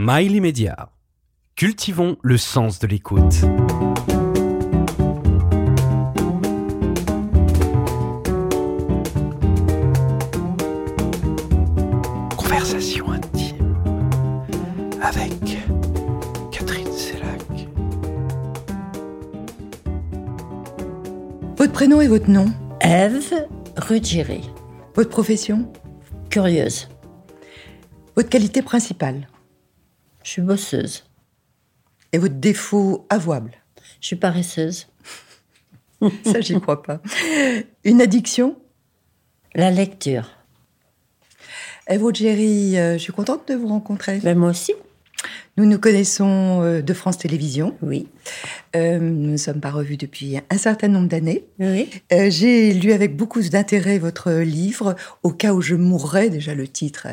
Mail immédiat. Cultivons le sens de l'écoute. Conversation intime avec Catherine Sellac. Votre prénom et votre nom Ève Ruggieri, Votre profession curieuse. Votre qualité principale Je suis bosseuse. Et votre défaut avouable Je suis paresseuse. Ça, j'y crois pas. Une addiction La lecture. Eve Ruggieri, euh, je suis contente de vous rencontrer. Ben moi aussi. Nous nous connaissons euh, de France Télévisions. Oui. Euh, nous ne sommes pas revus depuis un certain nombre d'années. Oui. J'ai lu avec beaucoup d'intérêt votre livre, Au cas où je mourrais, déjà le titre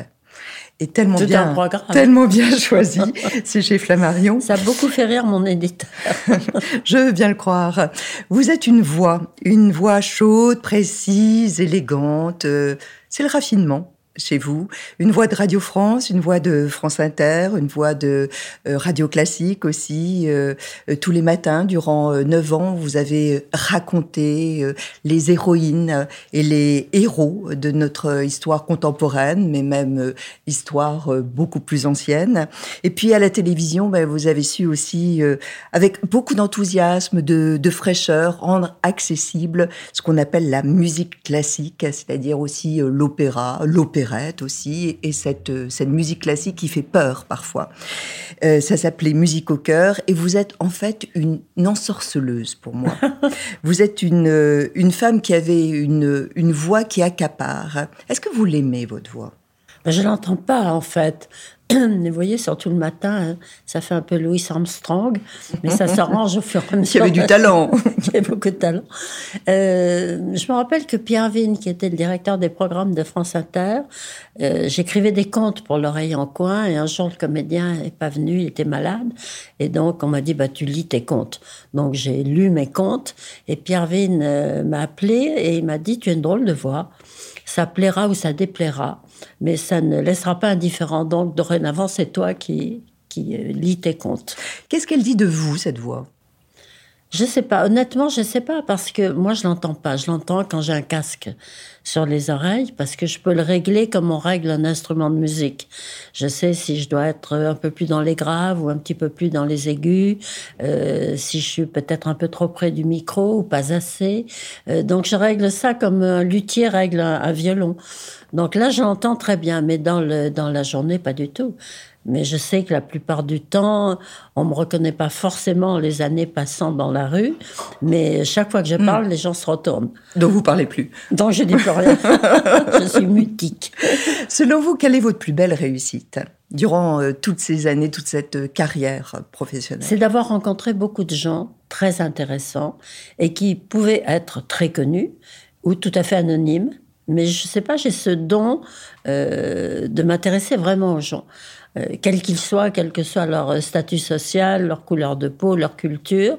est- tellement Tout bien, tellement bien choisi. C'est chez Flammarion. Ça a beaucoup fait rire mon éditeur. Je veux bien le croire. Vous êtes une voix, une voix chaude, précise, élégante. euh, C'est le raffinement chez vous. Une voix de Radio France, une voix de France Inter, une voix de euh, Radio Classique aussi. euh, euh, tous les matins, durant neuf ans, vous avez raconté les héroïnes et les héros de notre histoire contemporaine, mais même histoire beaucoup plus ancienne. Et puis à la télévision, ben, vous avez su aussi, avec beaucoup d'enthousiasme, de, de fraîcheur, rendre accessible ce qu'on appelle la musique classique, c'est-à-dire aussi euh, l'opéra, aussi, et cette, euh, cette musique classique qui fait peur parfois. Euh, ça s'appelait Musique au cœur, et vous êtes en fait une ensorceleuse pour moi. vous êtes une, euh, une femme qui avait une, une voix qui accapare. Est-ce que vous l'aimez, votre voix? Ben, je l'entends pas en fait. Vous voyez, surtout le matin, hein, ça fait un peu Louis Armstrong, mais ça s'arrange au fur et à mesure. Qui avait du talent. qui a beaucoup de talent. Euh, je me rappelle que Pierre Vigne, qui était le directeur des programmes de France Inter, euh, j'écrivais des contes pour l'oreille en coin et un jour le comédien n'est pas venu, il était malade et donc on m'a dit bah tu lis tes contes. Donc j'ai lu mes contes et Pierre Vigne euh, m'a appelé et il m'a dit tu as une drôle de voix, ça plaira ou ça déplaira, mais ça ne laissera pas indifférent. Donc dorénavant c'est toi qui qui euh, lis tes contes. Qu'est-ce qu'elle dit de vous, cette voix? Je sais pas. Honnêtement, je sais pas parce que moi, je l'entends pas. Je l'entends quand j'ai un casque sur les oreilles parce que je peux le régler comme on règle un instrument de musique. Je sais si je dois être un peu plus dans les graves ou un petit peu plus dans les aigus, euh, si je suis peut-être un peu trop près du micro ou pas assez. Euh, donc, je règle ça comme un luthier règle un, un violon. Donc là, je l'entends très bien, mais dans, le, dans la journée, pas du tout. Mais je sais que la plupart du temps, on me reconnaît pas forcément les années passant dans la rue, mais chaque fois que je parle, les gens se retournent. dont vous parlez plus. Donc je dis plus rien. je suis mutique. Selon vous, quelle est votre plus belle réussite durant euh, toutes ces années, toute cette euh, carrière professionnelle? C'est d'avoir rencontré beaucoup de gens très intéressants et qui pouvaient être très connus ou tout à fait anonymes. Mais je sais pas, j'ai ce don euh, de m'intéresser vraiment aux gens. Euh, quels qu'ils soient, quel que soit leur statut social, leur couleur de peau, leur culture.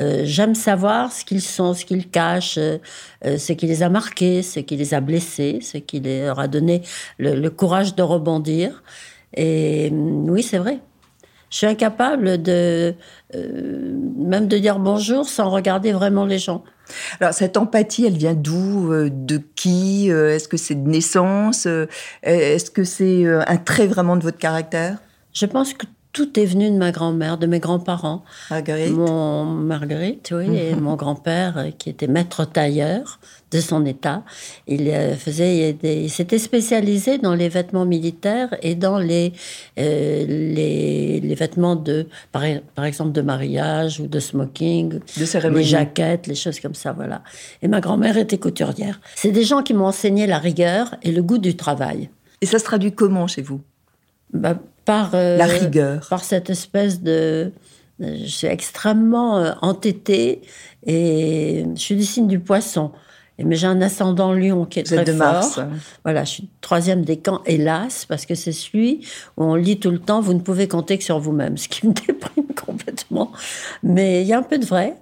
Euh, J'aime savoir ce qu'ils sont, ce qu'ils cachent, euh, euh, ce qui les a marqués, ce qui les a blessés, ce qui leur a donné le, courage de rebondir. Et hum, oui, c'est vrai. Je suis incapable de euh, même de dire bonjour sans regarder vraiment les gens. Alors, cette empathie, elle vient d'où euh, De qui Euh, Est-ce que c'est de naissance Euh, Est-ce que c'est un trait vraiment de votre caractère? Je pense que tout est venu de ma grand-mère, de mes grands-parents. Marguerite Mon Marguerite, oui, et mon grand-père euh, qui était maître tailleur de son état. Il euh, faisait des, il s'était spécialisé dans les vêtements militaires et dans les euh, les, les vêtements de par, par exemple de mariage ou de smoking, De cérémonie. les jaquettes, les choses comme ça, voilà. Et ma grand-mère était couturière. C'est des gens qui m'ont enseigné la rigueur et le goût du travail. Et ça se traduit comment chez vous? Bah, par euh, La rigueur. par cette espèce de je suis extrêmement euh, entêtée et je suis du signe du poisson. Mais j'ai un ascendant lion qui est Vous très êtes de fort. Mars. Voilà, je suis troisième décan, hélas, parce que c'est celui où on lit tout le temps, vous ne pouvez compter que sur vous-même, ce qui me déprime complètement. Mais il y a un peu de vrai.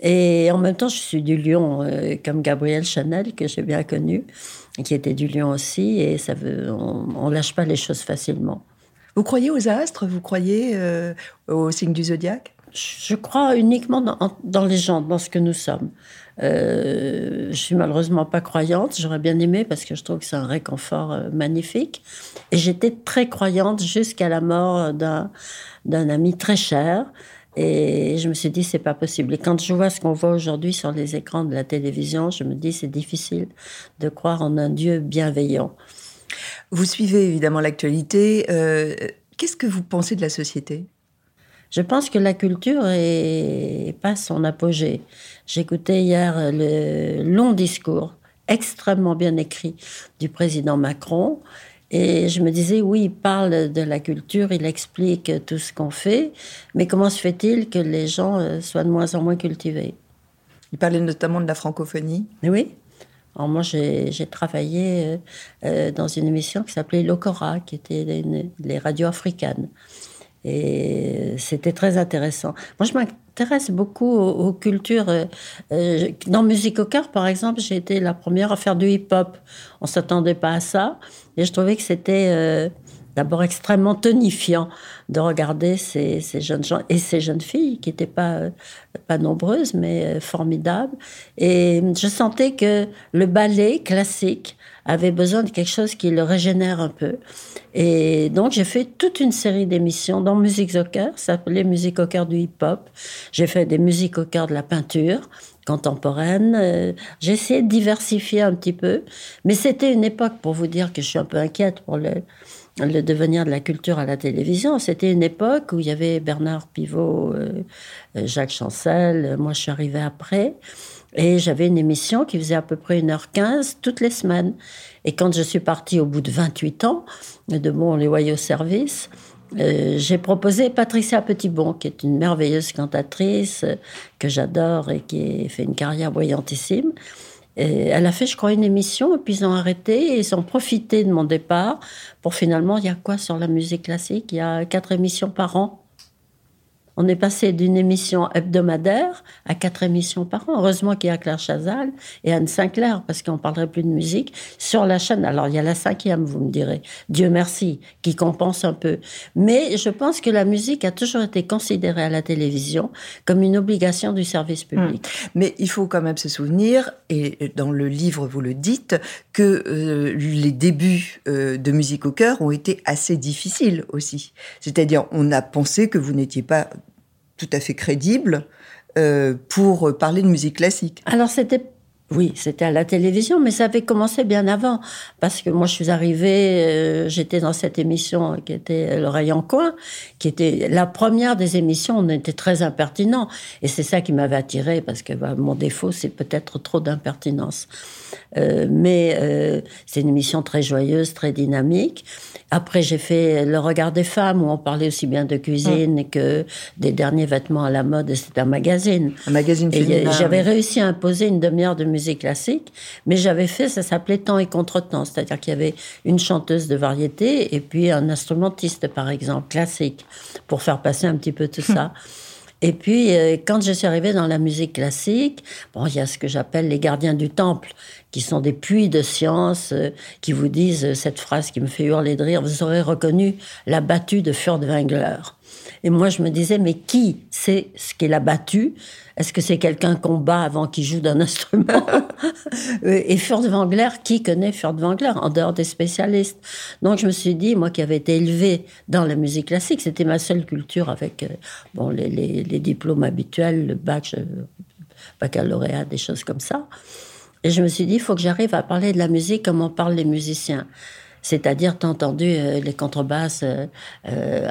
Et en même temps, je suis du lion, euh, comme Gabriel Chanel, que j'ai bien connu, et qui était du lion aussi, et ça veut, on, on lâche pas les choses facilement. Vous croyez aux astres? Vous croyez euh, au signe du zodiaque? Je crois uniquement dans, les gens, dans ce que nous sommes. Euh, je suis malheureusement pas croyante. J'aurais bien aimé parce que je trouve que c'est un réconfort euh, magnifique. Et j'étais très croyante jusqu'à la mort d'un d'un ami très cher. Et je me suis dit, c'est pas possible. Et quand je vois ce qu'on voit aujourd'hui sur les écrans de la télévision, je me dis, c'est difficile de croire en un Dieu bienveillant. Vous suivez évidemment l'actualité. Euh, qu'est-ce que vous pensez de la société? Je pense que la culture est pas son apogée. J'écoutais hier le long discours extrêmement bien écrit du président Macron et je me disais, oui, il parle de la culture, il explique tout ce qu'on fait, mais comment se fait-il que les gens euh, soient de moins en moins cultivés? Il parlait notamment de la francophonie. Oui. Moi, j'ai travaillé euh, euh, dans une émission qui s'appelait L'Ocora, qui était les radios africaines. Et c'était très intéressant. Moi, je m'intéresse beaucoup aux, cultures. Euh, dans Musique au cœur, par exemple, j'ai été la première à faire du hip-hop. On s'attendait pas à ça. Et je trouvais que c'était d'abord extrêmement tonifiant de regarder ces, jeunes gens et ces jeunes filles qui n'étaient pas, pas nombreuses, mais formidables. Et je sentais que le ballet classique avait besoin de quelque chose qui le régénère un peu. Et donc, j'ai fait toute une série d'émissions dans Musique au cœur, ça s'appelait Musique au cœur du hip-hop. J'ai fait des musiques au cœur de la peinture contemporaine. Euh, j'ai essayé de diversifier un petit peu. Mais c'était une époque, pour vous dire que je suis un peu inquiète pour le, le devenir de la culture à la télévision. C'était une époque où il y avait Bernard Pivot, euh, Jacques Chancel. Moi, je suis arrivée après. Et j'avais une émission qui faisait à peu près 1h15 toutes les semaines. Et quand je suis partie au bout de 28 ans de mon Loyaux Services, euh, j'ai proposé Patricia Petitbon, qui est une merveilleuse cantatrice euh, que j'adore et qui fait une carrière brillantissime. Elle a fait, je crois, une émission, et puis ils ont arrêté, et ils ont profité de mon départ pour finalement, il y a quoi sur la musique classique? Il y a quatre émissions par an. On est passé d'une émission hebdomadaire à quatre émissions par an. Heureusement qu'il y a Claire Chazal et Anne Sinclair, parce qu'on ne parlerait plus de musique sur la chaîne. Alors, il y a la cinquième, vous me direz. Dieu merci, qui compense un peu. Mais je pense que la musique a toujours été considérée à la télévision comme une obligation du service public. Hmm. Mais il faut quand même se souvenir, et dans le livre vous le dites, que euh, les débuts euh, de Musique au cœur ont été assez difficiles aussi. C'est-à-dire, on a pensé que vous n'étiez pas tout à fait crédible euh, pour parler de musique classique. Alors c'était oui, c'était à la télévision, mais ça avait commencé bien avant. Parce que moi, je suis arrivée, euh, j'étais dans cette émission qui était L'oreille en coin, qui était la première des émissions. On était très impertinent. Et c'est ça qui m'avait attiré, parce que bah, mon défaut, c'est peut-être trop d'impertinence. Euh, mais euh, c'est une émission très joyeuse, très dynamique. Après, j'ai fait Le Regard des femmes, où on parlait aussi bien de cuisine mm. que des derniers vêtements à la mode. C'était un magazine. Un magazine féminin. J'avais réussi à imposer une demi-heure de musique classique, mais j'avais fait, ça s'appelait Temps et Contretemps. C'est-à-dire qu'il y avait une chanteuse de variété et puis un instrumentiste, par exemple, classique, pour faire passer un petit peu tout ça. Et puis, euh, quand je suis arrivée dans la musique classique, bon, il y a ce que j'appelle les gardiens du temple, qui sont des puits de science, euh, qui vous disent euh, cette phrase qui me fait hurler de rire, vous aurez reconnu la battue de Furtwängler. Et moi, je me disais, mais qui sait ce qu'est la battue? Est-ce que c'est quelqu'un qu'on bat avant qu'il joue d'un instrument? Et Furtwängler, qui connaît Furtwängler en dehors des spécialistes? Donc, je me suis dit, moi qui avais été élevée dans la musique classique, c'était ma seule culture avec bon, les, diplômes habituels, le bac, baccalauréat, des choses comme ça. Et je me suis dit, il faut que j'arrive à parler de la musique comme on parle les musiciens. C'est-à-dire, t'as entendu euh, les contrebasses, euh, euh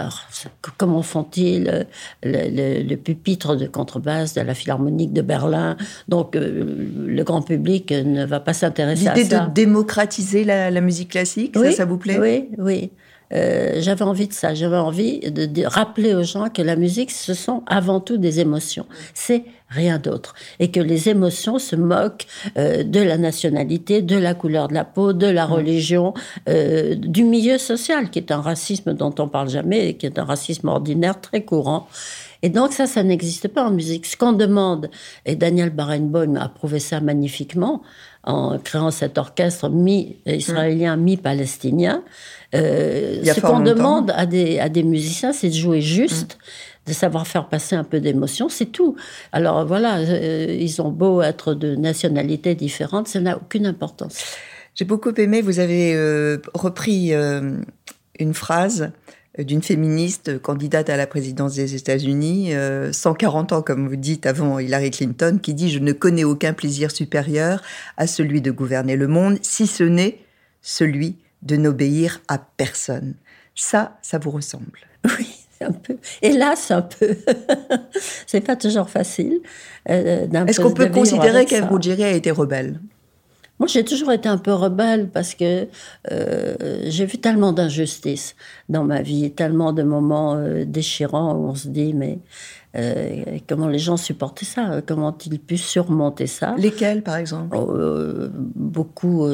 comment font-ils le, pupitre de contrebasse de la Philharmonique de Berlin? Donc, euh, le grand public ne va pas s'intéresser à ça. L'idée de démocratiser la, la musique classique, ça, ça vous plaît? Oui, oui. Euh, j'avais envie de ça. J'avais envie de, rappeler aux gens que la musique, ce sont avant tout des émotions. C'est rien d'autre. Et que les émotions se moquent euh, de la nationalité, de la couleur de la peau, de la mm. religion, euh, du milieu social, qui est un racisme dont on parle jamais, et qui est un racisme ordinaire très courant. Et donc ça, ça n'existe pas en musique. Ce qu'on demande, et Daniel Barenboim a prouvé ça magnifiquement, en créant cet orchestre mi-israélien, mm. mi-palestinien. Euh, ce qu'on demande à des, à des musiciens, c'est de jouer juste. Mm. de savoir faire passer un peu d'émotion, c'est tout. Alors voilà, euh, ils ont beau être de nationalités différentes, ça n'a aucune importance. J'ai beaucoup aimé, vous avez euh, repris une phrase d'une féministe candidate à la présidence des États-Unis, 140 ans, comme vous dites, avant Hillary Clinton, qui dit Je ne connais aucun plaisir supérieur à celui de gouverner le monde, si ce n'est celui de n'obéir à personne. Ça, ça vous ressemble. Oui, un peu. Hélas, un peu. c'est pas toujours facile. Euh, Est-ce qu'on peut considérer Ruggieri a été rebelle? Moi, j'ai toujours été un peu rebelle parce que euh, j'ai vu tellement d'injustices dans ma vie, tellement de moments euh, déchirants où on se dit, mais euh, comment les gens supportaient ça? Comment ils pu surmonter ça? Lesquels, par exemple? Oh, Beaucoup,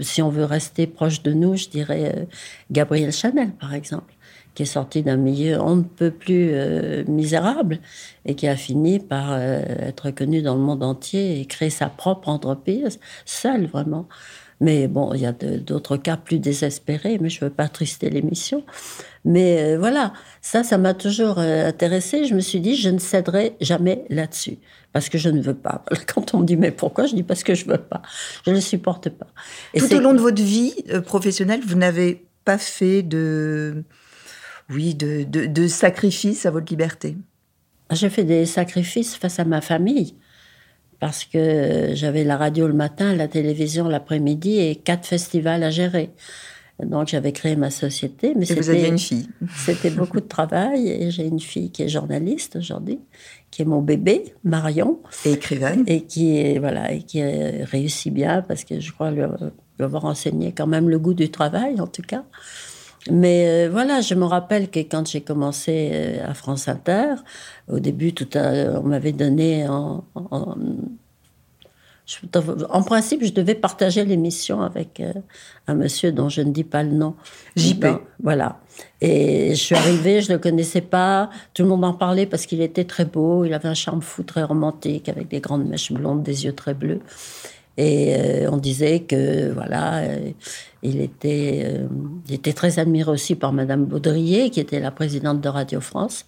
si on veut rester proche de nous, je dirais Gabriel Chanel, par exemple qui est sorti d'un milieu on ne peut plus euh, misérable et qui a fini par euh, être connu dans le monde entier et créer sa propre entreprise, seul vraiment. Mais bon, il y a d'autres cas plus désespérés, mais je ne veux pas trister l'émission. Mais euh, voilà, ça, ça m'a toujours intéressé. Je me suis dit, je ne céderai jamais là-dessus. Parce que je ne veux pas. Quand on me dit, mais pourquoi? Je dis, parce que je ne veux pas. Je ne le supporte pas. Et Tout au long de votre vie professionnelle, vous n'avez pas fait de oui, de, de, sacrifice à votre liberté J'ai fait des sacrifices face à ma famille, parce que j'avais la radio le matin, la télévision l'après-midi et quatre festivals à gérer. Donc j'avais créé ma société. Mais et vous aviez une fille C'était beaucoup de travail et j'ai une fille qui est journaliste aujourd'hui, qui est mon bébé, Marion. Et écrivaine. Et qui, est, voilà, et qui réussit bien parce que je crois lui avoir enseigné quand même le goût du travail en tout cas. Mais euh, voilà, je me rappelle que quand j'ai commencé euh, à France Inter, au début, tout on m'avait donné en, en, principe, je devais partager l'émission avec euh, un monsieur dont je ne dis pas le nom. JP. voilà. Et je suis arrivée, je ne le connaissais pas. Tout le monde en parlait parce qu'il était très beau. Il avait un charme fou, très romantique, avec des grandes mèches blondes, des yeux très bleus. Et euh, on disait que voilà, euh, il était, euh, il était très admiré aussi par Madame Baudrier, qui était la présidente de Radio France,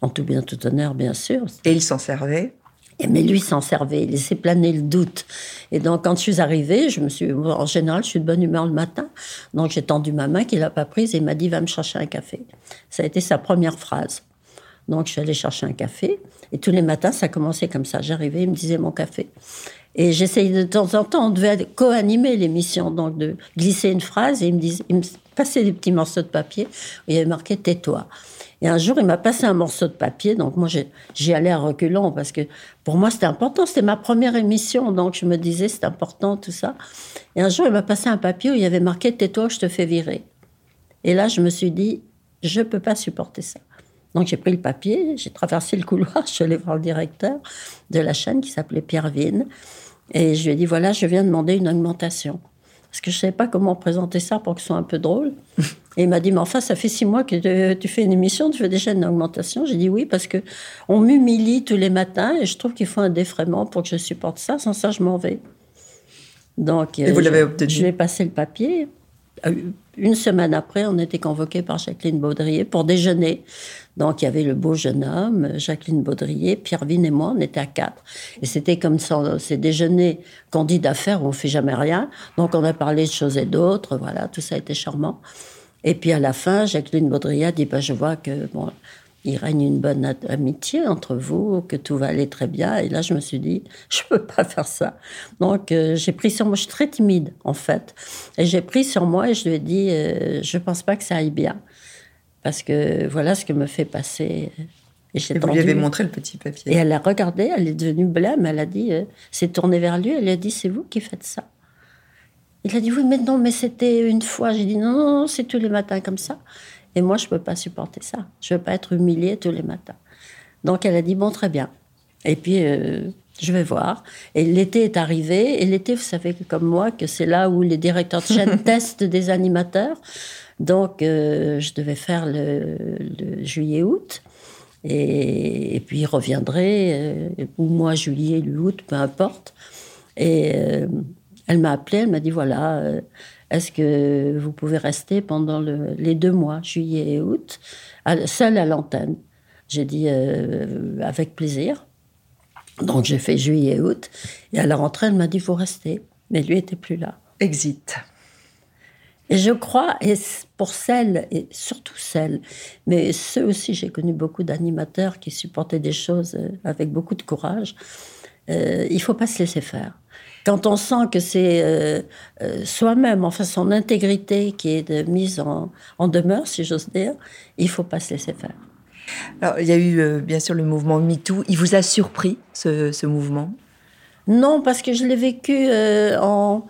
en tout bien tout honneur bien sûr. Et il s'en servait? Et, mais lui s'en servait, il laissait planer le doute. Et donc quand je suis arrivée, je me suis, en général, je suis de bonne humeur le matin, donc j'ai tendu ma main qu'il n'a pas prise et il m'a dit va me chercher un café. Ça a été sa première phrase. Donc je suis allée chercher un café et tous les matins ça commençait comme ça. J'arrivais, il me disait mon café. Et j'essayais de temps en temps, on devait co-animer l'émission, donc de glisser une phrase et il me, disait, il me passait des petits morceaux de papier où il y avait marqué Tais-toi. Et un jour, il m'a passé un morceau de papier, donc moi j'y allais à reculons parce que pour moi c'était important, c'était ma première émission, donc je me disais c'est important tout ça. Et un jour, il m'a passé un papier où il y avait marqué Tais-toi, je te fais virer. Et là, je me suis dit je peux pas supporter ça. Donc j'ai pris le papier, j'ai traversé le couloir, je suis allée voir le directeur de la chaîne qui s'appelait Pierre Vigne. Et je lui ai dit, voilà, je viens demander une augmentation. Parce que je ne savais pas comment présenter ça pour que ce soit un peu drôle. Et il m'a dit, mais enfin, ça fait six mois que tu fais une émission, tu veux déjà une augmentation J'ai dit oui, parce que on m'humilie tous les matins et je trouve qu'il faut un défraiement pour que je supporte ça. Sans ça, je m'en vais. Donc, et vous l'avez obtenu Je lui ai passé le papier. Euh, une semaine après, on était convoqués par Jacqueline Baudrier pour déjeuner. Donc, il y avait le beau jeune homme, Jacqueline Baudrier, Pierre Vine et moi, on était à quatre. Et c'était comme ça, ces déjeuners qu'on dit d'affaires on fait jamais rien. Donc, on a parlé de choses et d'autres, voilà, tout ça été charmant. Et puis, à la fin, Jacqueline Baudrier a dit, bah, je vois que, bon, il règne une bonne amitié entre vous, que tout va aller très bien. Et là, je me suis dit, je ne peux pas faire ça. Donc, euh, j'ai pris sur moi, je suis très timide, en fait. Et j'ai pris sur moi et je lui ai dit, euh, je ne pense pas que ça aille bien. Parce que voilà ce que me fait passer. Et, et vous lui avez montré le petit papier. Et elle a regardé, elle est devenue blême, elle a dit, euh, s'est tournée vers lui, elle a dit, c'est vous qui faites ça. Il a dit, oui, mais non, mais c'était une fois. J'ai dit, non, non, c'est tous les matins comme ça. Et moi, je ne peux pas supporter ça. Je ne veux pas être humiliée tous les matins. Donc elle a dit, bon, très bien. Et puis, euh, je vais voir. Et l'été est arrivé. Et l'été, vous savez comme moi que c'est là où les directeurs de chaîne testent des animateurs. Donc, euh, je devais faire le, juillet-août. Et, puis, il reviendrait, euh, ou moi, juillet, lui, août, peu importe. Et Elle m'a appelé, elle m'a dit voilà, euh, est-ce que vous pouvez rester pendant les deux mois, juillet et août, seule à l'antenne? J'ai dit euh, avec plaisir. Donc j'ai fait juillet et août. Et à la rentrée, elle m'a dit vous restez. Mais lui était plus là. Exit. Et je crois, et pour celles, et surtout celles, mais ceux aussi, j'ai connu beaucoup d'animateurs qui supportaient des choses euh, avec beaucoup de courage, euh, il faut pas se laisser faire. Quand on sent que c'est euh, euh, soi-même, enfin son intégrité qui est de, mise en, en, demeure, si j'ose dire, il faut pas se laisser faire. Alors, il y a eu bien sûr le mouvement MeToo. Il vous a surpris, ce, ce mouvement? Non, parce que je l'ai vécu en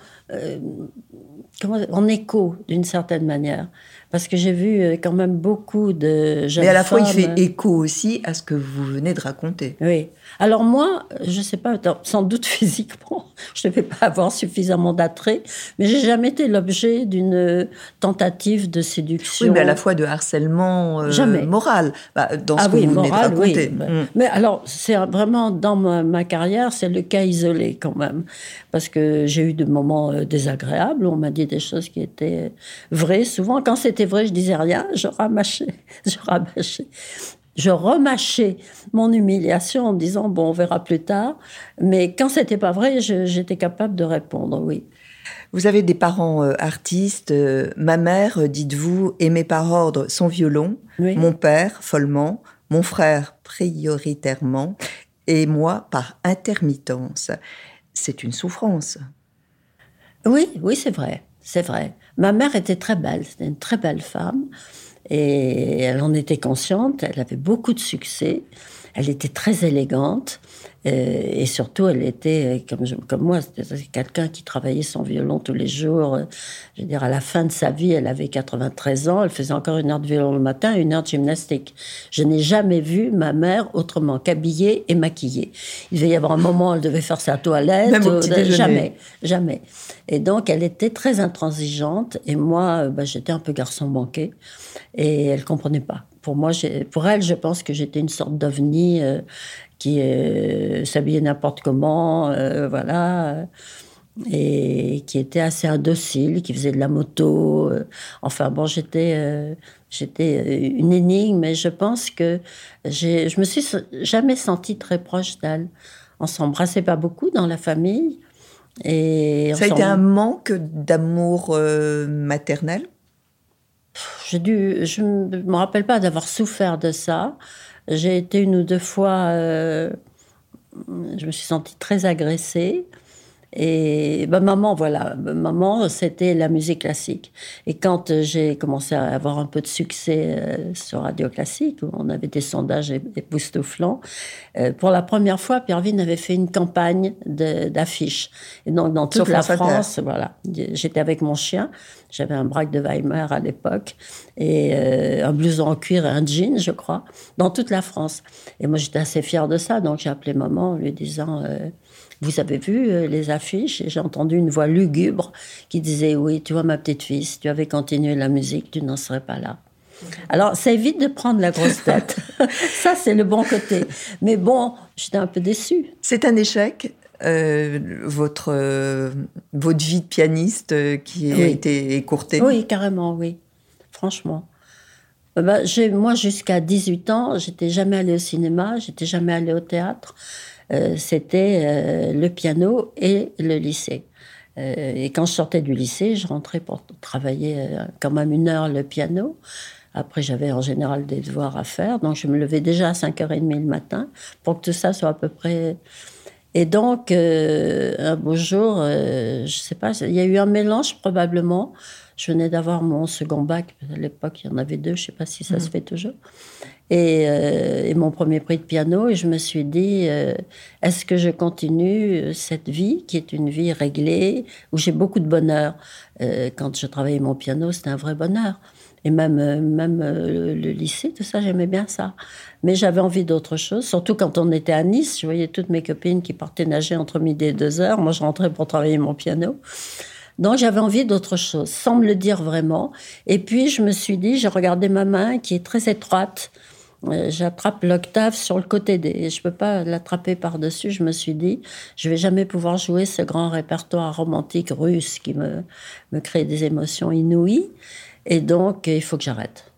en écho d'une certaine manière. Parce que j'ai vu euh, quand même beaucoup de jeunes Mais à la fois, il fait écho aussi à ce que vous venez de raconter. Oui. Alors moi, je ne sais pas, sans doute physiquement, je ne vais pas avoir suffisamment d'attrait, mais j'ai jamais été l'objet d'une tentative de séduction. Oui, mais à la fois de harcèlement euh, moral, bah, dans ce ah que vous venez de raconter. Oui. Mm. Mais alors, c'est vraiment dans ma, carrière, c'est le cas isolé quand même, parce que j'ai eu des moments euh, désagréables. On m'a dit des choses qui étaient vraies. Souvent, quand c'était vrai, je disais rien, je ramachais, je ramachais je remâchais mon humiliation en disant bon, on verra plus tard. Mais quand c'était pas vrai, j'étais capable de répondre oui. Vous avez des parents euh, artistes. Euh, ma mère, euh, dites-vous, aimait par ordre son violon. Mon père, follement. Mon frère, prioritairement. Et moi, par intermittence. C'est une souffrance. Oui, oui, c'est vrai. C'est vrai. Ma mère était très belle. C'était une très belle femme. Et elle en était consciente, elle avait beaucoup de succès, elle était très élégante, euh, et surtout, elle était, euh, comme, comme moi, c'était quelqu'un qui travaillait son violon tous les jours. Euh, je veux dire, à la fin de sa vie, elle avait 93 ans, elle faisait encore une heure de violon le matin et une heure de gymnastique. Je n'ai jamais vu ma mère autrement qu'habillée et maquillée. Il devait y avoir un moment où elle devait faire sa toilette. jamais, jamais. Et donc, elle était très intransigeante, et moi, bah, j'étais un peu garçon manqué, et elle comprenait pas. Pour moi, pour elle, je pense que j'étais une sorte d'ovni qui euh, s'habillait n'importe comment, euh, voilà, et qui était assez indocile, qui faisait de la moto. Euh. enfin bon, j'étais j'étais une énigme, mais je pense que je me suis jamais sentie très proche d'elle. On s'embrassait pas beaucoup dans la famille. Et Ça a été un manque d'amour maternel? Dû, je ne me rappelle pas d'avoir souffert de ça. J'ai été une ou deux fois, euh, je me suis sentie très agressée. Et bah, maman, voilà, maman, c'était la musique classique. Et quand j'ai commencé à avoir un peu de succès euh, sur Radio Classique, où on avait des sondages époustouflants, euh, pour la première fois, Pierre-Vine avait fait une campagne d'affiches. Et donc, dans toute la France, voilà, j'étais avec mon chien. J'avais un braque de Weimar à l'époque et euh, un blouson en cuir et un jean, je crois, dans toute la France. Et moi, j'étais assez fière de ça, donc j'ai appelé maman en lui disant vous avez vu euh, les affiches? Et j'ai entendu une voix lugubre qui disait oui, tu vois ma petite fille, si tu avais continué la musique, tu n'en serais pas là. Alors, ça évite de prendre la grosse tête. ça, c'est le bon côté. Mais bon, j'étais un peu déçue. C'est un échec, euh, votre, euh, votre vie de pianiste qui a été écourtée Oui, carrément, oui. Franchement. Bah, moi, jusqu'à 18 ans, j'étais jamais allée au cinéma, j'étais jamais allée au théâtre. Euh, c'était euh, le piano et le lycée. Euh, et quand je sortais du lycée, je rentrais pour travailler quand même une heure le piano. Après, j'avais en général des devoirs à faire, donc je me levais déjà à 5h30 le matin pour que tout ça soit à peu près. Et donc, un beau jour, je ne sais pas, il y a eu un mélange probablement. Je venais d'avoir mon second bac, à l'époque il y en avait deux, je ne sais pas si ça se mmh. fait toujours. Euh, et, mon premier prix de piano. Et je me suis dit, euh, est-ce que je continue cette vie qui est une vie réglée, où j'ai beaucoup de bonheur? Euh, Quand je travaillais mon piano, c'était un vrai bonheur. Et même, même le, lycée, tout ça, j'aimais bien ça. Mais j'avais envie d'autre chose, surtout quand on était à Nice. Je voyais toutes mes copines qui partaient nager entre midi et deux heures. Moi, je rentrais pour travailler mon piano. Donc j'avais envie d'autre chose, sans me le dire vraiment. Et puis je me suis dit, j'ai regardé ma main qui est très étroite euh, j'attrape l'octave sur le côté des. Je peux pas l'attraper par-dessus. Je me suis dit, je vais jamais pouvoir jouer ce grand répertoire romantique russe qui me, me crée des émotions inouïes. Et donc, il faut que j'arrête.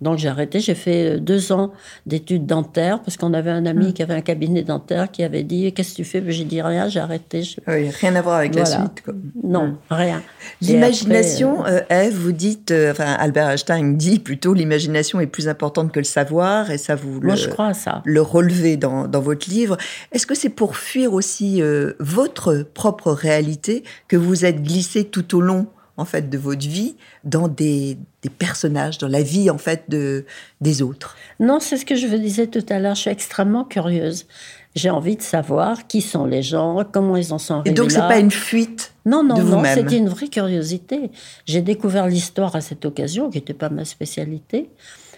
Donc j'ai arrêté, j'ai fait euh, deux ans d'études dentaires parce qu'on avait un ami hmm. qui avait un cabinet dentaire qui avait dit Qu'est-ce que tu fais? J'ai dit rien, j'ai arrêté. Oui, rien à voir avec la suite. Non, hmm. rien. L'imagination, euh, Eve, vous dites, euh, enfin Albert Einstein dit plutôt l'imagination est plus importante que le savoir et ça vous Moi, le, je crois ça. le relevez dans, dans votre livre. Est-ce que c'est pour fuir aussi votre propre réalité que vous êtes glissé tout au long en fait de votre vie dans des, personnages, dans la vie en fait de des autres. Non, c'est ce que je vous disais tout à l'heure. Je suis extrêmement curieuse. J'ai envie de savoir qui sont les gens, comment ils en sont arrivés Et donc c'est pas une fuite. Non, non, non, c'était une vraie curiosité. J'ai découvert l'histoire à cette occasion, qui n'était pas ma spécialité.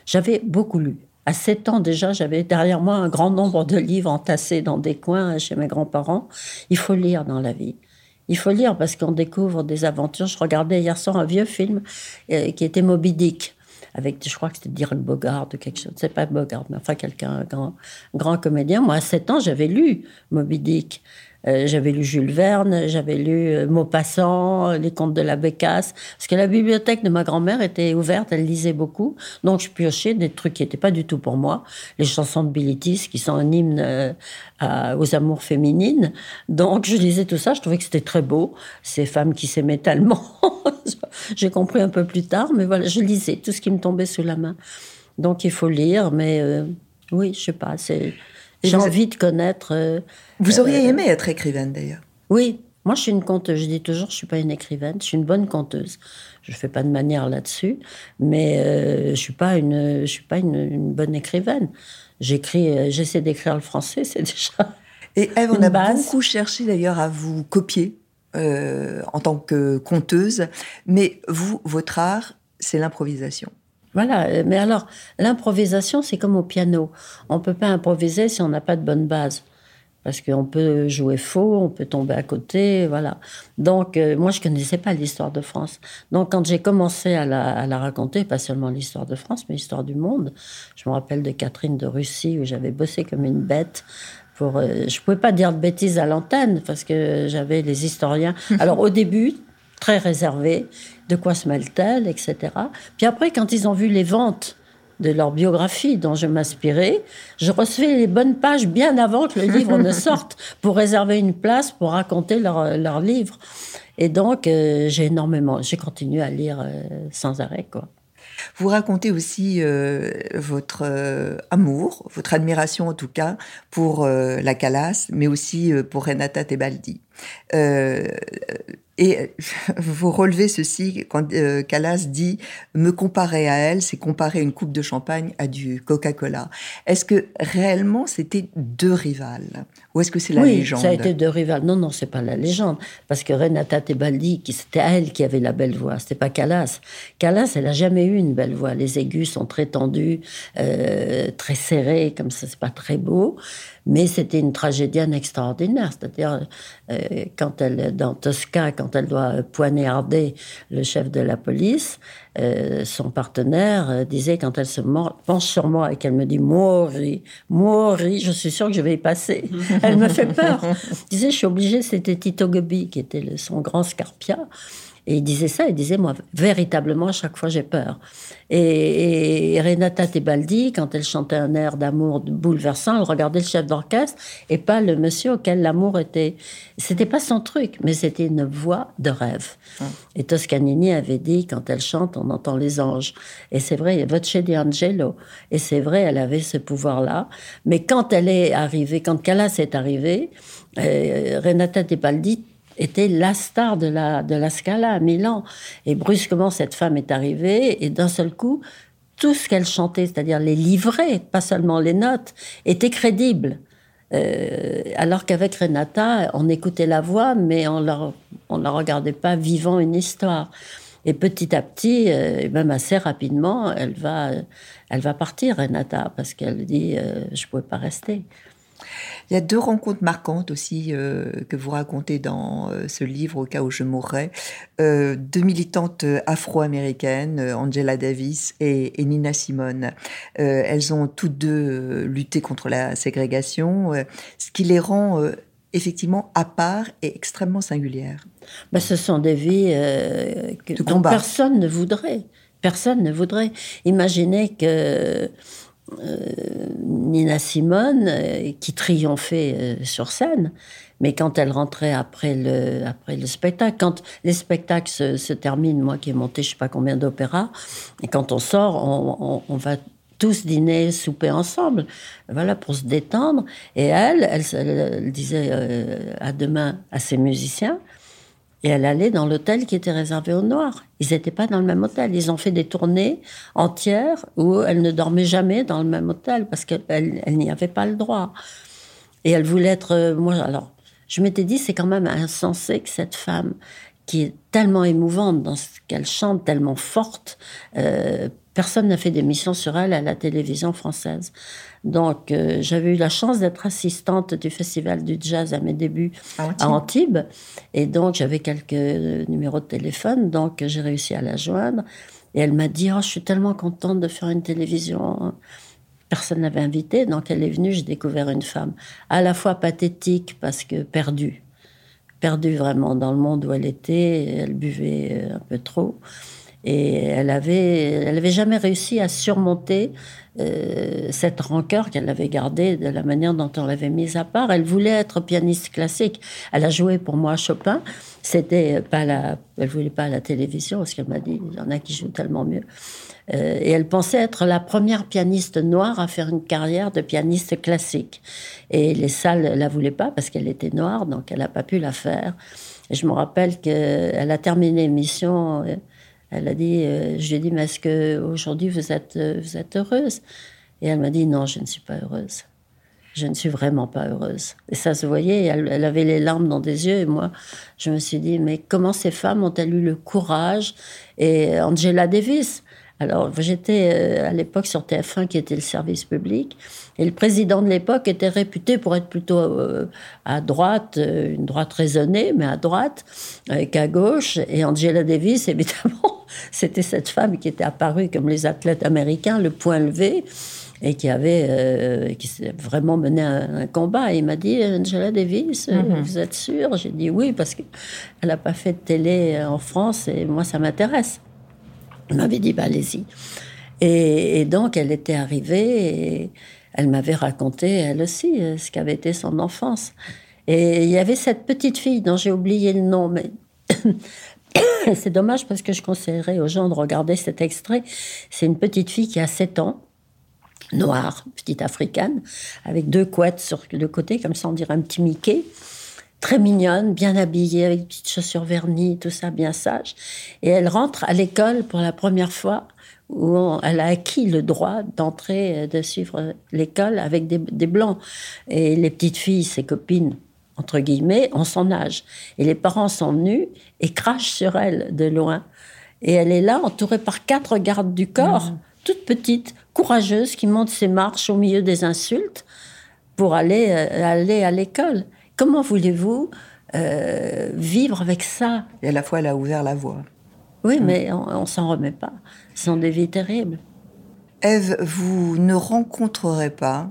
J'avais beaucoup lu. À 7 ans déjà, j'avais derrière moi un grand nombre de livres entassés dans des coins chez mes grands-parents. Il faut lire dans la vie il faut lire parce qu'on découvre des aventures. Je regardais hier soir un vieux film euh, qui était Moby Dick avec, je crois que c'était Dirk Bogart ou quelque chose. C'est pas Bogart, mais enfin quelqu'un, un grand, grand comédien. Moi, à 7 ans, j'avais lu Moby Dick. Euh, j'avais lu Jules Verne, j'avais lu euh, Maupassant, les contes de la Bécasse, parce que la bibliothèque de ma grand-mère était ouverte, elle lisait beaucoup, donc je piochais des trucs qui n'étaient pas du tout pour moi, les chansons de Bilitis, qui sont un hymne euh, aux amours féminines, donc je lisais tout ça, je trouvais que c'était très beau, ces femmes qui s'aimaient tellement, j'ai compris un peu plus tard, mais voilà, je lisais tout ce qui me tombait sous la main. Donc il faut lire, mais oui, je sais pas, c'est j'ai envie de connaître. Euh, vous auriez euh, aimé être écrivaine d'ailleurs. Oui, moi je suis une conteuse. Je dis toujours, je suis pas une écrivaine, je suis une bonne conteuse. Je fais pas de manière là-dessus, mais euh, je suis pas une, je suis pas une, bonne écrivaine. J'écris, j'essaie d'écrire le français, c'est déjà. Et Eve, on a beaucoup cherché d'ailleurs à vous copier en tant que conteuse, mais vous, votre art, c'est l'improvisation. Voilà, euh, mais alors, l'improvisation, c'est comme au piano. On ne peut pas improviser si on n'a pas de bonne base. Parce qu'on peut jouer faux, on peut tomber à côté, voilà. Donc, euh, moi, je connaissais pas l'histoire de France. Donc, quand j'ai commencé à la, raconter, pas seulement l'histoire de France, mais l'histoire du monde, je me rappelle de Catherine de Russie, où j'avais bossé comme une bête. Pour, euh, je pouvais pas dire de bêtises à l'antenne, parce que j'avais les historiens. Alors, au début, très réservé, de quoi se mêle-t-elle, etc. Puis après, quand ils ont vu les ventes de leur biographie dont je m'inspirais, je recevais les bonnes pages bien avant que le livre ne sorte pour réserver une place pour raconter leur, leur livre. Et donc, euh, j'ai énormément, j'ai continué à lire euh, sans arrêt, quoi. Vous racontez aussi euh, votre amour, votre admiration en tout cas pour la Calas, mais aussi pour Renata Tebaldi. Et euh, vous relevez ceci quand euh, Calas dit me comparer à elle, c'est comparer une coupe de champagne à du Coca-Cola. Est-ce que réellement c'était deux rivales? Ou est-ce que c'est la oui, légende? ça a été deux rivales. Non, non, c'est pas la légende parce que Renata Tebaldi, qui c'était elle qui avait la belle voix, c'était pas Calas. Calas, elle a jamais eu une belle voix. Les aigus sont très tendus, euh, très serrés, comme ça, c'est pas très beau. Mais c'était une tragédienne extraordinaire. C'est-à-dire, euh, quand elle, dans Tosca, quand elle doit poignarder le chef de la police, euh, son partenaire euh, disait, quand elle se penche sur moi et qu'elle me dit Mori, Mori, je suis sûre que je vais y passer. elle me fait peur. disait, je suis obligée, c'était Tito Gobi, qui était son grand Scarpia. Et il disait ça, il disait, moi, véritablement, à chaque fois, j'ai peur. Et, Renata Tebaldi, quand elle chantait un air d'amour bouleversant, elle regardait le chef d'orchestre et pas le monsieur auquel l'amour était. C'était pas son truc, mais c'était une voix de rêve. Et Toscanini avait dit, quand elle chante, on entend les anges. Et c'est vrai, Voce di Angelo. Et c'est vrai, elle avait ce pouvoir-là. Mais quand elle est arrivée, quand Callas est arrivée, euh, Renata Tebaldi était la star de la, de la Scala à Milan. Et brusquement, cette femme est arrivée et d'un seul coup, tout ce qu'elle chantait, c'est-à-dire les livrets, pas seulement les notes, était crédible. Euh, alors qu'avec Renata, on écoutait la voix, mais on ne la regardait pas vivant une histoire. Et petit à petit, euh, même assez rapidement, elle va, elle va partir, Renata, parce qu'elle dit euh, Je ne pouvais pas rester. Il y a deux rencontres marquantes aussi euh, que vous racontez dans euh, ce livre, Au cas où je mourrais. Euh, deux militantes afro-américaines, Angela Davis et, Nina Simone. elles ont toutes deux lutté contre la ségrégation, ce qui les rend effectivement à part et extrêmement singulières. Ben, ce sont des vies que, dont personne ne voudrait. Personne ne voudrait. imaginer que Nina Simone, euh, qui triomphait euh, sur scène, mais quand elle rentrait après le, après le spectacle, quand les spectacles se, terminent, moi qui ai monté je sais pas combien d'opéras, et quand on sort, on, va tous dîner, souper ensemble, voilà, pour se détendre. Et elle, elle, disait à demain à ses musiciens, et elle allait dans l'hôtel qui était réservé aux Noirs. Ils n'étaient pas dans le même hôtel. Ils ont fait des tournées entières où elle ne dormait jamais dans le même hôtel parce qu'elle elle, n'y avait pas le droit. Et elle voulait être. Euh, moi, alors, je m'étais dit, c'est quand même insensé que cette femme, qui est tellement émouvante dans ce qu'elle chante, tellement forte, euh, personne n'a fait d'émission sur elle à la télévision française. Donc, euh, j'avais eu la chance d'être assistante du Festival du Jazz à mes débuts à Antibes. Et donc, j'avais quelques numéros de téléphone. Donc, j'ai réussi à la joindre. Et elle m'a dit Oh, je suis tellement contente de faire une télévision. Personne n'avait invité. Donc, elle est venue. J'ai découvert une femme à la fois pathétique parce que perdue. Perdue vraiment dans le monde où elle était. Elle buvait un peu trop. Et elle avait, elle avait jamais réussi à surmonter euh, cette rancœur qu'elle avait gardée de la manière dont on l'avait mise à part. Elle voulait être pianiste classique. Elle a joué pour moi Chopin. C'était pas la, elle voulait pas la télévision parce qu'elle m'a dit, il y en a qui jouent tellement mieux. Euh, et elle pensait être la première pianiste noire à faire une carrière de pianiste classique. Et les salles la voulaient pas parce qu'elle était noire, donc elle n'a pas pu la faire. Et je me rappelle qu'elle a terminé l'émission. Euh, elle a dit, euh, je lui ai dit, mais est-ce qu'aujourd'hui vous êtes, euh, vous êtes heureuse? Et elle m'a dit, non, je ne suis pas heureuse. Je ne suis vraiment pas heureuse. Et ça se voyait, elle, elle, avait les larmes dans des yeux. Et moi, je me suis dit, mais comment ces femmes ont-elles eu le courage? Et Angela Davis, alors, j'étais euh, à l'époque sur TF1, qui était le service public, et le président de l'époque était réputé pour être plutôt euh, à droite, euh, une droite raisonnée, mais à droite, qu'à gauche. Et Angela Davis, évidemment, c'était cette femme qui était apparue comme les athlètes américains, le point levé, et qui avait qui vraiment mené un, combat. Et il m'a dit, Angela Davis, mm-hmm. vous êtes sûre? J'ai dit oui, parce qu'elle n'a pas fait de télé en France, et moi, ça m'intéresse. Elle m'avait dit, bah, allez-y. Et, donc, elle était arrivée et elle m'avait raconté, elle aussi, euh, ce qu'avait été son enfance. Et il y avait cette petite fille dont j'ai oublié le nom, mais c'est dommage parce que je conseillerais aux gens de regarder cet extrait. C'est une petite fille qui a 7 ans, noire, petite africaine, avec deux couettes sur le côté, comme ça on dirait un petit Mickey très mignonne, bien habillée, avec des petites chaussures vernies, tout ça, bien sage. Et elle rentre à l'école pour la première fois où elle a acquis le droit d'entrer, euh, de suivre l'école avec des, blancs. Et les petites filles, ses copines, entre guillemets, ont son âge. Et les parents sont venus et crachent sur elle de loin. Et elle est là, entourée par quatre gardes du corps, mmh. toute petite, courageuse, qui monte ses marches au milieu des insultes pour aller, euh, aller à l'école. Comment voulez-vous euh, vivre avec ça? Et à la fois, elle a ouvert la voie. Oui, mm. mais on, ne s'en remet pas. Ce sont des vies terribles. Eve, vous ne rencontrerez pas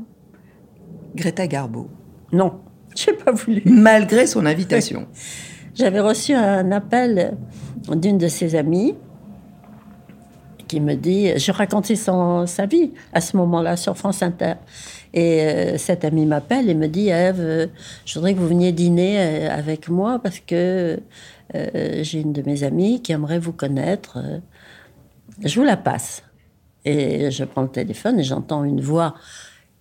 Greta Garbo? Non, je n'ai pas voulu. Malgré son invitation. J'avais reçu un appel d'une de ses amies qui me dit, je racontais son, sa vie à ce moment-là sur France Inter. Et euh, cet ami m'appelle et me dit Eve, euh, je voudrais que vous veniez dîner euh, avec moi parce que j'ai une de mes amies qui aimerait vous connaître. je vous la passe. Et je prends le téléphone et j'entends une voix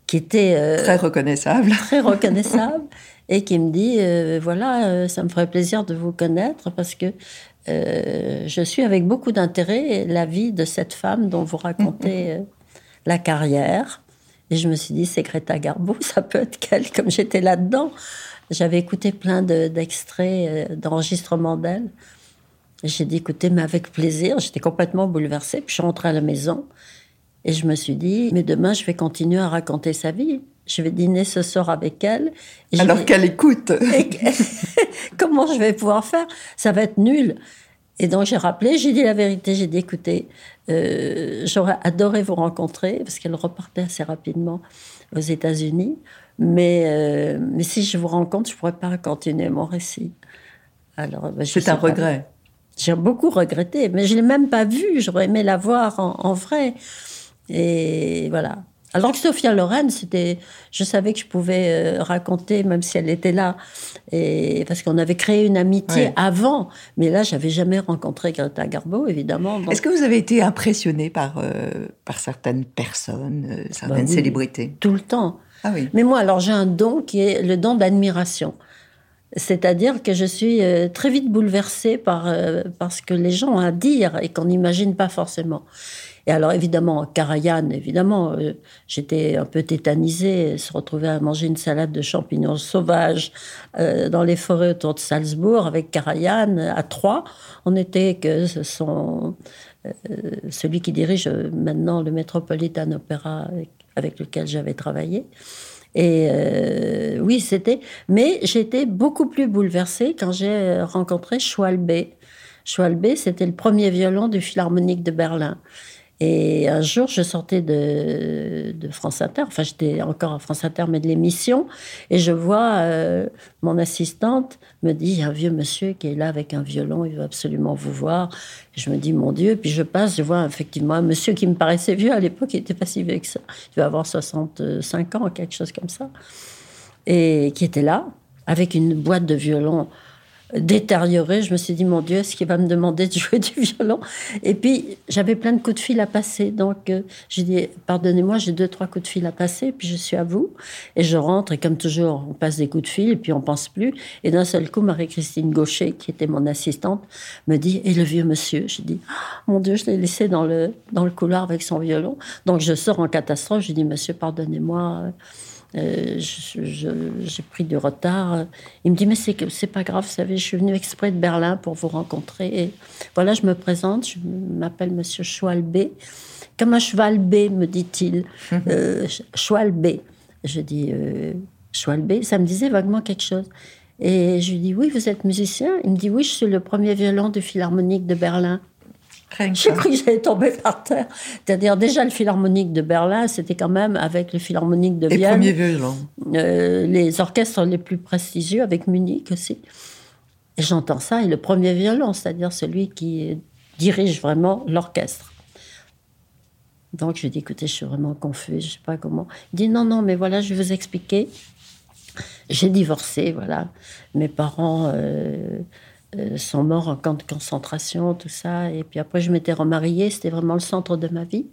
qui était très reconnaissable, très reconnaissable, et qui me dit voilà, ça me ferait plaisir de vous connaître parce que je suis avec beaucoup d'intérêt la vie de cette femme dont vous racontez la carrière. Et je me suis dit, c'est Greta Garbo, ça peut être qu'elle, comme j'étais là-dedans. J'avais écouté plein d'extraits, euh, d'enregistrements d'elle. J'ai dit, écoutez, mais avec plaisir. J'étais complètement bouleversée. Puis je suis rentrée à la maison et je me suis dit, mais demain, je vais continuer à raconter sa vie. Je vais dîner ce soir avec elle. Alors qu'elle écoute. comment je vais pouvoir faire? Ça va être nul. Et donc j'ai rappelé, j'ai dit la vérité, j'ai dit écoutez, euh, j'aurais adoré vous rencontrer parce qu'elle repartait assez rapidement aux États-Unis, mais, euh, mais si je vous rencontre, je ne pourrais pas continuer mon récit. Alors, ben, c'est un regret. J'ai beaucoup regretté, mais je l'ai même pas vue. J'aurais aimé la voir en, en vrai. Et voilà. Alors que Sophia Loren, c'était, je savais que je pouvais euh, raconter, même si elle était là, et parce qu'on avait créé une amitié avant. Mais là, j'avais jamais rencontré Greta Garbo, évidemment. Est-ce que vous avez été impressionné par euh, par certaines personnes, euh, certaines bah célébrités? Tout le temps. Ah oui. Mais moi, alors j'ai un don qui est le don d'admiration. C'est-à-dire que je suis très vite bouleversée par, par ce que les gens ont à dire et qu'on n'imagine pas forcément. Et alors, évidemment, Karajan, évidemment, euh, j'étais un peu tétanisée, se retrouver à manger une salade de champignons sauvages euh, dans les forêts autour de Salzbourg avec Karajan à trois. On était que son, euh, celui qui dirige maintenant le Metropolitan Opera avec, avec lequel j'avais travaillé. Et oui, c'était. Mais j'étais beaucoup plus bouleversée quand j'ai rencontré Schwalbe. Schwalbe, c'était le premier violon du Philharmonique de Berlin. Et un jour, je sortais de, France Inter, enfin j'étais encore à France Inter, mais de l'émission, et je vois euh, mon assistante me dit, il y a un vieux monsieur qui est là avec un violon, il veut absolument vous voir. Je me dis, mon Dieu, puis je passe, je vois effectivement un monsieur qui me paraissait vieux à l'époque, il n'était pas si vieux que ça, il devait avoir 65 ans, quelque chose comme ça, et qui était là, avec une boîte de violon détérioré. Je me suis dit, mon Dieu, est-ce qu'il va me demander de jouer du violon? Et puis, j'avais plein de coups de fil à passer. Donc, euh, j'ai dit, pardonnez-moi, j'ai deux, trois coups de fil à passer. Puis, je suis à vous. Et je rentre. Et comme toujours, on passe des coups de fil. Et puis, on pense plus. Et d'un seul coup, Marie-Christine Gaucher, qui était mon assistante, me dit, et le vieux monsieur? J'ai dit, oh, mon Dieu, je l'ai laissé dans le, dans le couloir avec son violon. Donc, je sors en catastrophe. Je dis, monsieur, pardonnez-moi. Euh, j'ai pris du retard. Il me dit, mais c'est pas grave, vous savez, je suis venu exprès de Berlin pour vous rencontrer. Et voilà, je me présente, je m'appelle Monsieur Schwalbe. Comme un cheval B, me dit-il. Euh, Schwalbe. Je dis, euh, Schwalbe, ça me disait vaguement quelque chose. Et je lui dis, oui, vous êtes musicien? Il me dit, oui, je suis le premier violon du Philharmonique de Berlin. J'ai cru que j'allais tomber par terre. C'est-à-dire, déjà, le Philharmonique de Berlin, c'était quand même avec le Philharmonique de Vienne. Les premiers violons. Euh, les orchestres les plus prestigieux, avec Munich aussi. Et j'entends ça, et le premier violon, c'est-à-dire celui qui dirige vraiment l'orchestre. Donc, je lui dis, écoutez, je suis vraiment confus, je ne sais pas comment. Il dit, non, non, mais voilà, je vais vous expliquer. J'ai divorcé, voilà. Mes parents. Euh, sont morts en camp de concentration, tout ça. Et puis après, je m'étais remariée, c'était vraiment le centre de ma vie.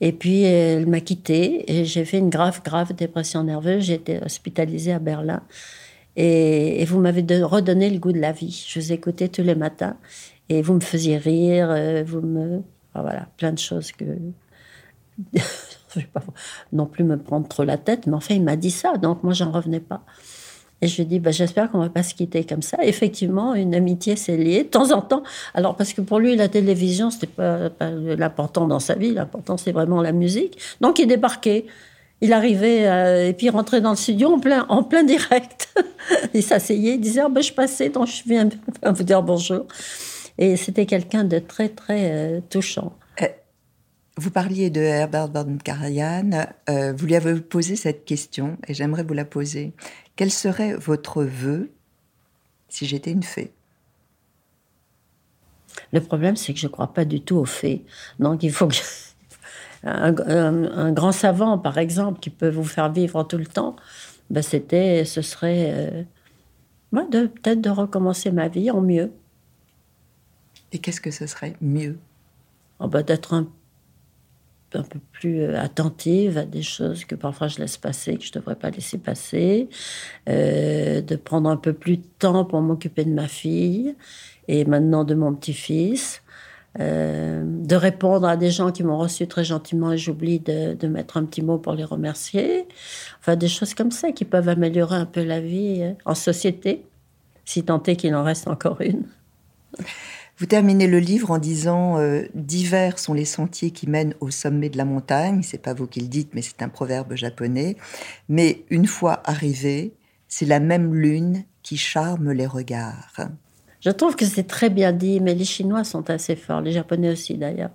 Et puis, elle m'a quittée et j'ai fait une grave, grave dépression nerveuse. J'ai été hospitalisée à Berlin. Et, vous m'avez redonné le goût de la vie. Je vous écoutais tous les matins et vous me faisiez rire, euh, vous me. voilà, plein de choses que. je ne vais pas non plus me prendre trop la tête, mais enfin, il m'a dit ça, donc moi, j'en revenais pas. Et je lui dis, bah, j'espère qu'on va pas se quitter comme ça. Effectivement, une amitié s'est liée de temps en temps. Alors, parce que pour lui, la télévision, c'était pas, pas l'important dans sa vie. L'important, c'est vraiment la musique. Donc, il débarquait. Il arrivait euh, et puis il rentrait dans le studio en plein, en plein direct. il s'asseyait, il disait, oh, ben, je passais, donc je viens vous dire bonjour. Et c'était quelqu'un de très, très euh, touchant. Euh, vous parliez de Herbert von Karajan. vous lui avez posé cette question et j'aimerais vous la poser. Quel serait votre vœu si j'étais une fée? Le problème, c'est que je ne crois pas du tout aux fées. Donc, il faut que. Un, grand savant, par exemple, qui peut vous faire vivre tout le temps, ben c'était, ce serait euh, de, peut-être de recommencer ma vie en mieux. Et qu'est-ce que ce serait mieux? Oh ben D'être un un peu plus euh, attentive à des choses que parfois je laisse passer, que je ne devrais pas laisser passer, euh, de prendre un peu plus de temps pour m'occuper de ma fille et maintenant de mon petit-fils, euh, de répondre à des gens qui m'ont reçu très gentiment et j'oublie de, de, mettre un petit mot pour les remercier. Enfin, des choses comme ça qui peuvent améliorer un peu la vie en société, si tant est qu'il en reste encore une. Vous terminez le livre en disant euh, Divers sont les sentiers qui mènent au sommet de la montagne. C'est pas vous qui le dites, mais c'est un proverbe japonais. Mais une fois arrivé, c'est la même lune qui charme les regards. Je trouve que c'est très bien dit, mais les Chinois sont assez forts, les Japonais aussi d'ailleurs.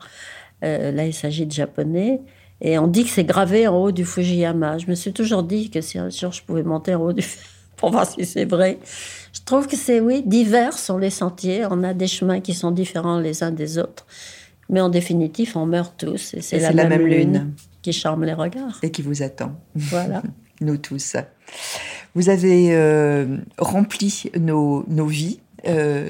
Euh, là, il s'agit de Japonais. Et on dit que c'est gravé en haut du Fujiyama. Je me suis toujours dit que si un jour je pouvais monter en haut du pour voir si c'est vrai. Je trouve que c'est, oui, divers sont les sentiers. On a des chemins qui sont différents les uns des autres. Mais en définitive, on meurt tous. Et c'est la, même, lune, qui charme les regards. Et qui vous attend. Voilà. Nous tous. Vous avez euh, rempli nos, nos vies. Euh,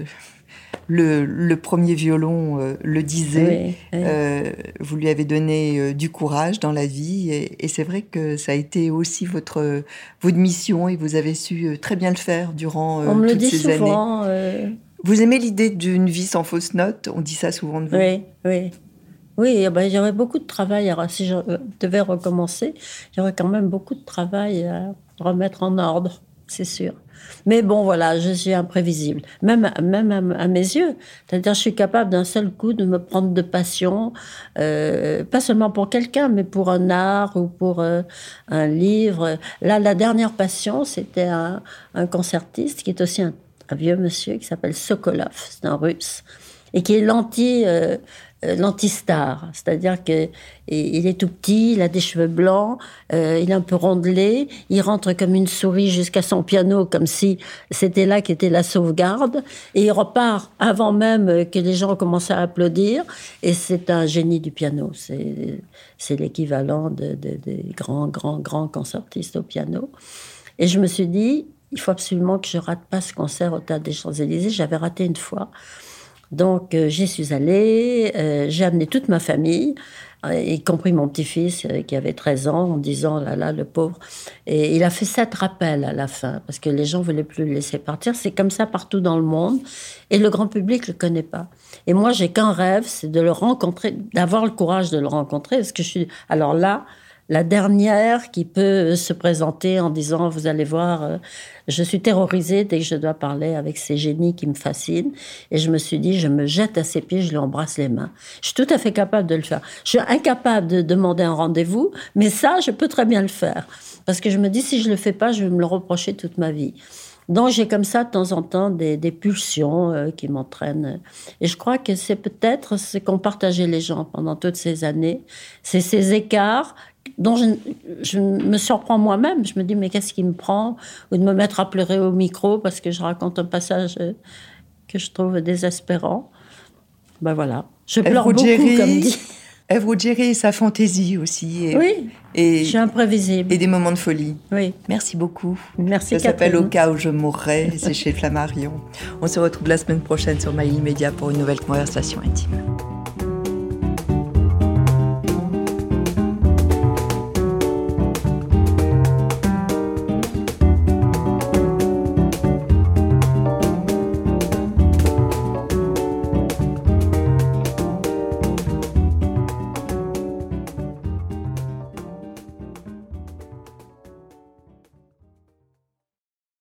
le, premier violon euh, le disait, euh, vous lui avez donné euh, du courage dans la vie et, c'est vrai que ça a été aussi votre, votre mission et vous avez su très bien le faire durant On me toutes le dit ces souvent, années. Vous aimez l'idée d'une vie sans fausse note On dit ça souvent de vous. Oui, oui. Oui, eh ben, j'aurais beaucoup de travail. Alors, si je devais recommencer, j'aurais quand même beaucoup de travail à remettre en ordre, c'est sûr. Mais bon, voilà, je suis imprévisible, même, à, mes yeux. C'est-à-dire, je suis capable d'un seul coup de me prendre de passion, euh, pas seulement pour quelqu'un, mais pour un art ou pour euh, un livre. Là, la dernière passion, c'était un, concertiste qui est aussi un, vieux monsieur qui s'appelle Sokolov, c'est un russe, et qui est l'anti. Euh, l'antistar, c'est-à-dire que il est tout petit, il a des cheveux blancs, euh, il est un peu rondelé, il rentre comme une souris jusqu'à son piano, comme si c'était là qu'était la sauvegarde, et il repart avant même que les gens commencent à applaudir, et c'est un génie du piano, c'est l'équivalent de, des grands, grands, grands concertistes au piano. Et je me suis dit, il faut absolument que je rate pas ce concert au Théâtre des Champs-Élysées, j'avais raté une fois. Donc euh, j'y suis allée, euh, j'ai amené toute ma famille, euh, y compris mon petit-fils qui avait 13 ans, en disant là là le pauvre. Et il a fait sept rappels à la fin parce que les gens voulaient plus le laisser partir. C'est comme ça partout dans le monde et le grand public le connaît pas. Et moi j'ai qu'un rêve, c'est de le rencontrer, d'avoir le courage de le rencontrer parce que je suis alors là la dernière qui peut se présenter en disant vous allez voir euh, je suis terrorisée dès que je dois parler avec ces génies qui me fascinent. Et je me suis dit je me jette à ses pieds je lui embrasse les mains. Je suis tout à fait capable de le faire. Je suis incapable de demander un rendez-vous mais ça je peux très bien le faire. Parce que je me dis si je le fais pas je vais me le reprocher toute ma vie donc j'ai comme ça de temps en temps des, pulsions euh, qui m'entraînent. Et je crois que c'est peut-être ce qu'ont partagé les gens pendant toutes ces années. C'est ces écarts dont je, me surprends moi-même. Je me dis, mais qu'est-ce qui me prend? Ou de me mettre à pleurer au micro parce que je raconte un passage euh, que je trouve désespérant. Ben voilà. Je pleure beaucoup, comme dit. Eve et sa fantaisie aussi. Et, oui, et, je suis imprévisible. Et des moments de folie. Oui. Merci beaucoup. Merci, Ça s'appelle Au cas où je mourrais, c'est chez Flammarion. On se retrouve la semaine prochaine sur My Media pour une nouvelle conversation intime.